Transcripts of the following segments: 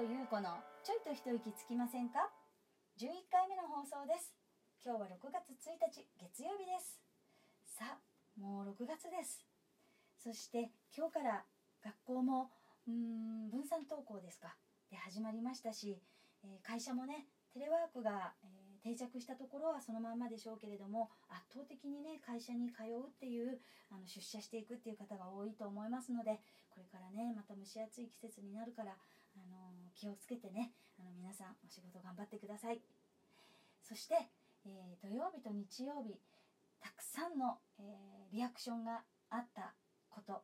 と優子のちょいと一息つきませんか？11回目の放送です。今日は6月1日月曜日です。さあもう6月です。そして今日から学校もうん分散登校ですか。で始まりましたし、えー会社もねテレワークが、えー定着したところはそのまんまでしょうけれども圧倒的にね会社に通うっていうあの出社していくっていう方が多いと思いますのでこれからねまた蒸し暑い季節になるから、あの気をつけてねあの皆さんお仕事頑張ってください。そして、えー土曜日と日曜日たくさんの、えーリアクションがあったこと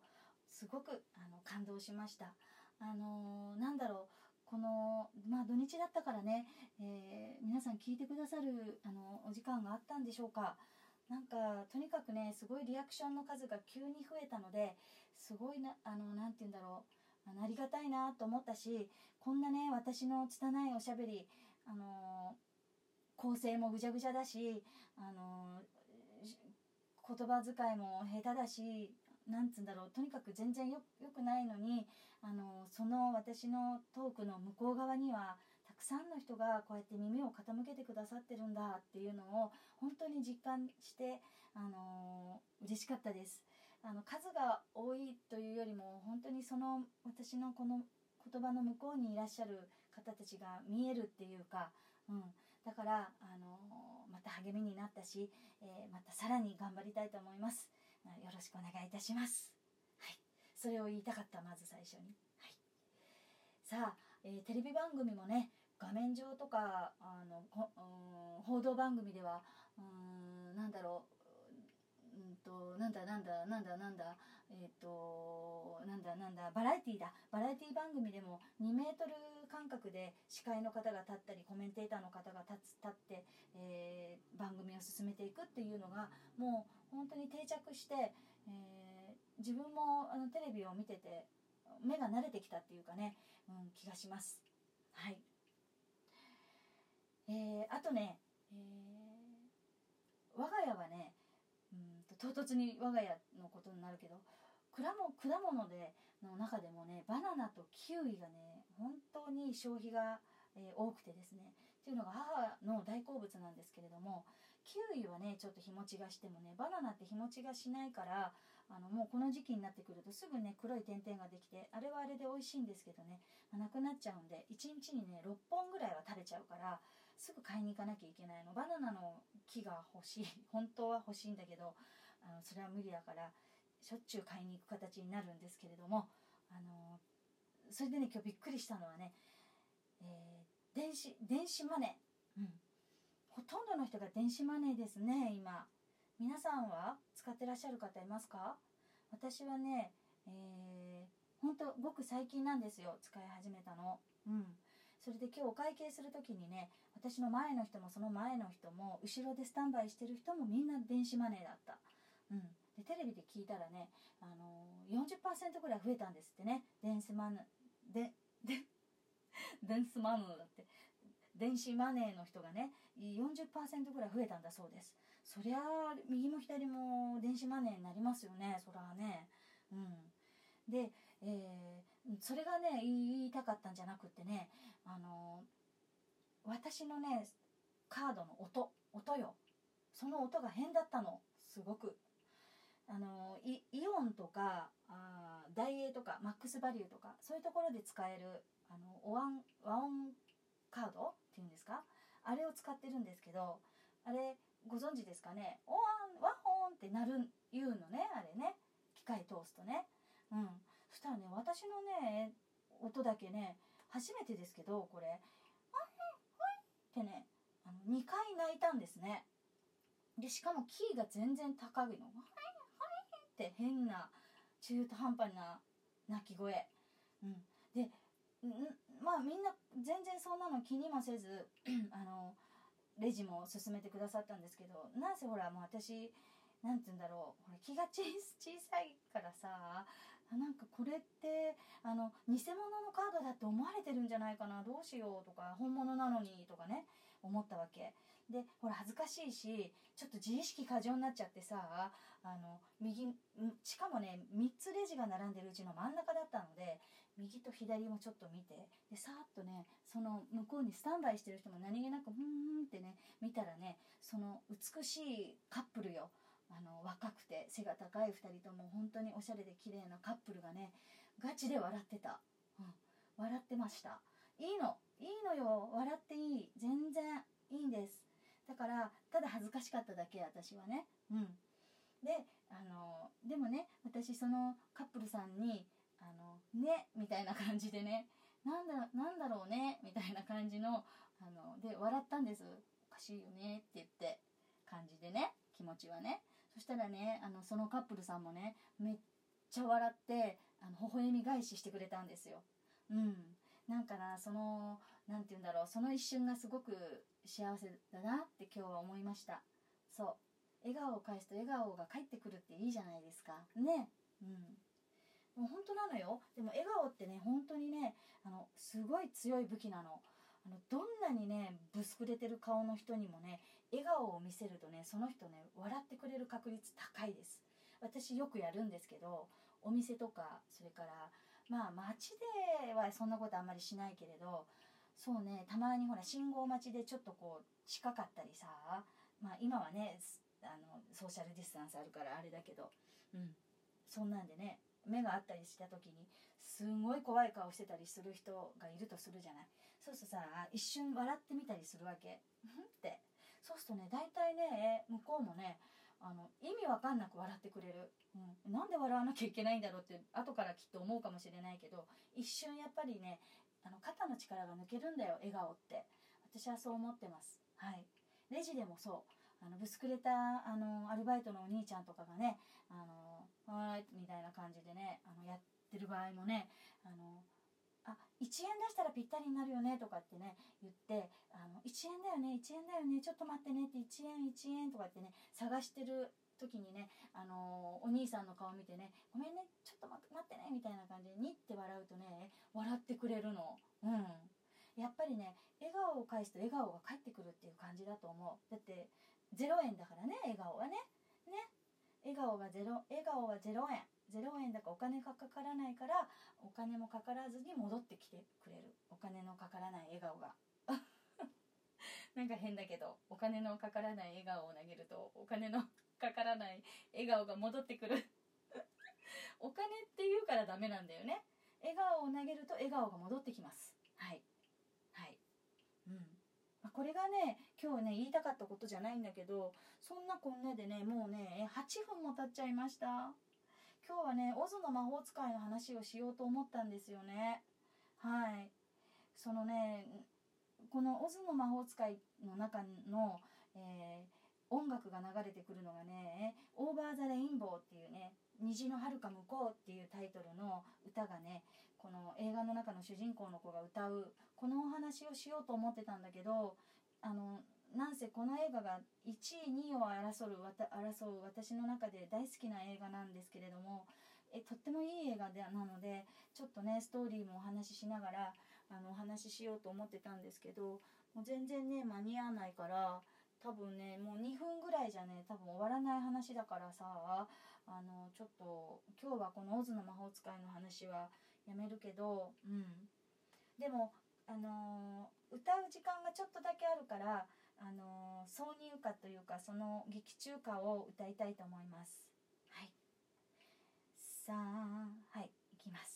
すごくあの感動しました。あのーなんだろうこのまあ土日だったからね、えー皆さん聞いてくださるあのお時間があったんでしょうか。なんかとにかくねすごいリアクションの数が急に増えたのですごいなあのなて言うんだろうありがたいなと思ったしこんなね私の拙いおしゃべりあの構成もぐちゃぐちゃだしあのし言葉遣いも下手だしなんつうんだろうとにかく全然よくないのにあのその私のトークの向こう側にはたくさんの人がこうやって耳を傾けてくださってるんだっていうのを本当に実感してあの嬉しかったです。あの数が多いというよりも本当にその私のこの言葉の向こうにいらっしゃる方たちが見えるっていうか、うん、だからあのまた励みになったし、えーまたさらに頑張りたいと思います。よろしくお願いいたします。はい。それを言いたかったまず最初に。はい。さあ、えーテレビ番組もね画面上とかあのこうん報道番組ではうーんなんだろううんとなんだなんだなんだなんだえっ、となんだなんだバラエティーだ。バラエティー番組でも2メートル間隔で司会の方が立ったりコメンテーターの方が立つ立って、えー番組を進めていくっていうのがもう本当に定着して、えー自分もあのテレビを見てて目が慣れてきたっていうかね、うん、気がします。はい。えーあとね、えー我が家はね唐突に我が家のことになるけど果物果物での中でもねバナナとキウイがね本当に消費が、えー多くてですね。っていうのが母の大好物なんですけれどもキウイはねちょっと日持ちがしてもねバナナって日持ちがしないからあのもうこの時期になってくるとすぐね黒い点々ができてあれはあれで美味しいんですけどね、まあなくなっちゃうんで1日にね6本ぐらいは食べちゃうからすぐ買いに行かなきゃいけないの。バナナの木が欲しい本当は欲しいんだけどあのそれは無理だからしょっちゅう買いに行く形になるんですけれどもあのそれでね今日びっくりしたのはね、えー電子電子マネー、うん、ほとんどの人が電子マネーですね今。皆さんは？使ってらっしゃる方いますか？私はねえー、ほんとごく最近なんですよ使い始めたの。うん。それで今日お会計する時にね私の前の人もその前の人も後ろでスタンバイしてる人もみんな電子マネーだった。うん。でテレビで聞いたらね、あのー、40%ぐらい増えたんですってね。電子マネーでで 電子マネーだって。電子マネーの人がね40%ぐらい増えたんだそうです。そりゃ右も左も電子マネーになりますよね。そらね。うん。で、えーそれがね言いたかったんじゃなくてねあの私のねカードの音音よ。その音が変だったの。すごく。あのイオンとかあダイエーとかマックスバリューとかそういうところで使えるあのおわん和音カードっていうんですか？あれを使ってるんですけどあれご存知ですかね「おわんワホン」ってなる言うのねあれね。機械通すとね。うん。そしたらね私のね音だけね初めてですけどこれ「はいはい」ってねあの2回泣いたんですね。でしかもキーが全然高いの「」って変な中途半端な鳴き声。うん。でんまあみんな全然そんなの気にもせず あのレジも進めてくださったんですけどなんせほらもう私なんて言うんだろうほら気が小さいからさなんかこれってあの偽物のカードだって思われてるんじゃないかなどうしようとか本物なのにとかね思ったわけ。でほら恥ずかしいしちょっと自意識過剰になっちゃってさあの右しかもね3つレジが並んでるうちの真ん中だったので右と左もちょっと見てでさーっとねその向こうにスタンバイしてる人も何気なくふんってね見たらねその美しいカップルよ。あの若くて背が高い2人とも本当におしゃれで綺麗なカップルがねガチで笑ってた、うん、笑ってました。いいの。いいのよ。笑っていい全然いいんですだからただ恥ずかしかっただけ私はね。うん。であのでもね私そのカップルさんに「あのね」みたいな感じでねなんだなんだろうねみたいな感じのあので笑ったんです。おかしいよねって言って感じでね気持ちはね。そしたらねあのそのカップルさんもねめっちゃ笑ってあの微笑み返ししてくれたんですよ。うん。なんかなその何て言うんだろうその一瞬がすごく幸せだなって今日は思いました。そう。笑顔を返すと笑顔が返ってくるっていいじゃないですか。ね。うん。もう本当なのよ。でも笑顔ってね本当にねあのすごい強い武器なの。あのどんなにねぶすくれてる顔の人にもね笑顔を見せるとねその人ね笑ってくれる確率高いです。私よくやるんですけどお店とかそれからまあ街ではそんなことあんまりしないけれどそうねたまにほら信号待ちでちょっとこう近かったりさまあ今はねあのソーシャルディスタンスあるからあれだけどうん。そんなんでね目があったりした時にすごい怖い顔してたりする人がいるとするじゃない。そうするとさ一瞬笑ってみたりするわけ。んって。そうするとね大体ね向こうもねあの意味わかんなく笑ってくれる、うん、なんで笑わなきゃいけないんだろうって後からきっと思うかもしれないけど一瞬やっぱりねあの肩の力が抜けるんだよ笑顔って。私はそう思ってます。はい。レジでもそう。あのぶつくれたあのアルバイトのお兄ちゃんとかがね「あのはい」みたいな感じでねあのやってる場合もねあのあ1円出したらぴったりになるよねとかってね言ってあの1円だよね1円だよねちょっと待ってねって1円1円とかってね探してる時にね、あのお兄さんの顔見てね「ごめんねちょっと待ってね」みたいな感じでにって笑うとね笑ってくれるの。うん。やっぱりね笑顔を返すと笑顔が返ってくるっていう感じだと思う。だって0円だからね笑顔はね。ね。笑顔が0笑顔は0円。0円だからお金がかからないからお金もかからずに戻ってきてくれる。お金のかからない笑顔が。なんか変だけどお金のかからない笑顔を投げるとお金のかからない笑顔が戻ってくる。お金って言うからダメなんだよね。笑顔を投げると笑顔が戻ってきます。はい。はい。うん。まこれがね今日ね言いたかったことじゃないんだけどそんなこんなでねもうね8分も経っちゃいました。今日はねオズの魔法使いの話をしようと思ったんですよね。はい。そのねこのオズの魔法使いの中の、えー、音楽が流れてくるのがね「オーバー・ザ・レインボー」っていうね「虹の遥か向こう」っていうタイトルの歌がねこの映画の中の主人公の子が歌うこのお話をしようと思ってたんだけどあのなんせこの映画が1位2位を争う争う私の中で大好きな映画なんですけれどもえとってもいい映画でなのでちょっとねストーリーもお話ししながらあのお話ししようと思ってたんですけどもう全然ね間に合わないから多分ねもう2分ぐらいじゃね多分終わらない話だからさあのちょっと今日はこの「オズの魔法使い」の話はやめるけどうん。でもあの、歌う時間がちょっとだけあるからあの挿入歌というかその劇中歌を歌いたいと思います。はい。さあはいいきます。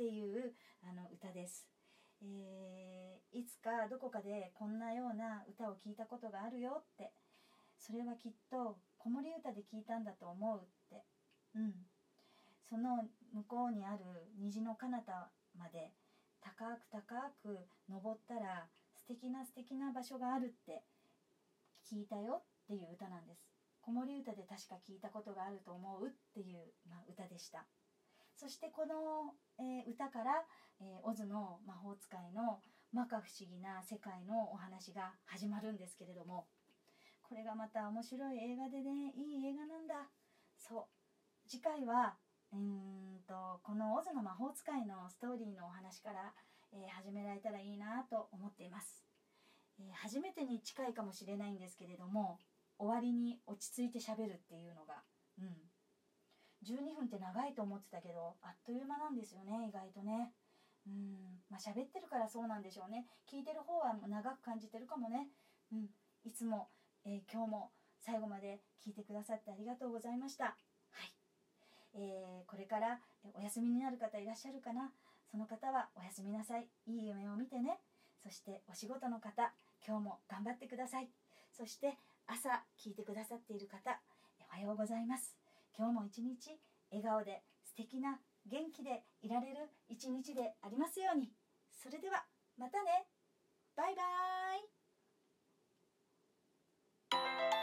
っていうあの歌です、えー、いつかどこかでこんなような歌を聞いたことがあるよって。それはきっと子守歌で聞いたんだと思うって。うん。その向こうにある虹の彼方まで高く高く登ったら素敵な素敵な場所があるって。聞いたよっていう歌なんです。子守歌で確か聞いたことがあると思うっていう、まあ、歌でした。そしてこの、えー、歌から、えー、オズの魔法使いの摩訶不思議な世界のお話が始まるんですけれどもこれがまた面白い映画でねいい映画なんだ。そう。次回はうんとこの「オズの魔法使い」のストーリーのお話から、えー、始められたらいいなと思っています、えー、初めてに近いかもしれないんですけれども終わりに落ち着いてしゃべるっていうのがうん。12分って長いと思ってたけどあっという間なんですよね意外とね。うん。まあ喋ってるからそうなんでしょうね。聞いてる方は長く感じてるかもね。うん。いつも、えー、今日も最後まで聞いてくださってありがとうございました。はい。えー、これからお休みになる方いらっしゃるかな。その方はおやすみなさい。いい夢を見てね。そしてお仕事の方今日も頑張ってください。そして朝聞いてくださっている方おはようございます。今日も一日笑顔で素敵な元気でいられる一日でありますように。それではまたね。バイバーイ。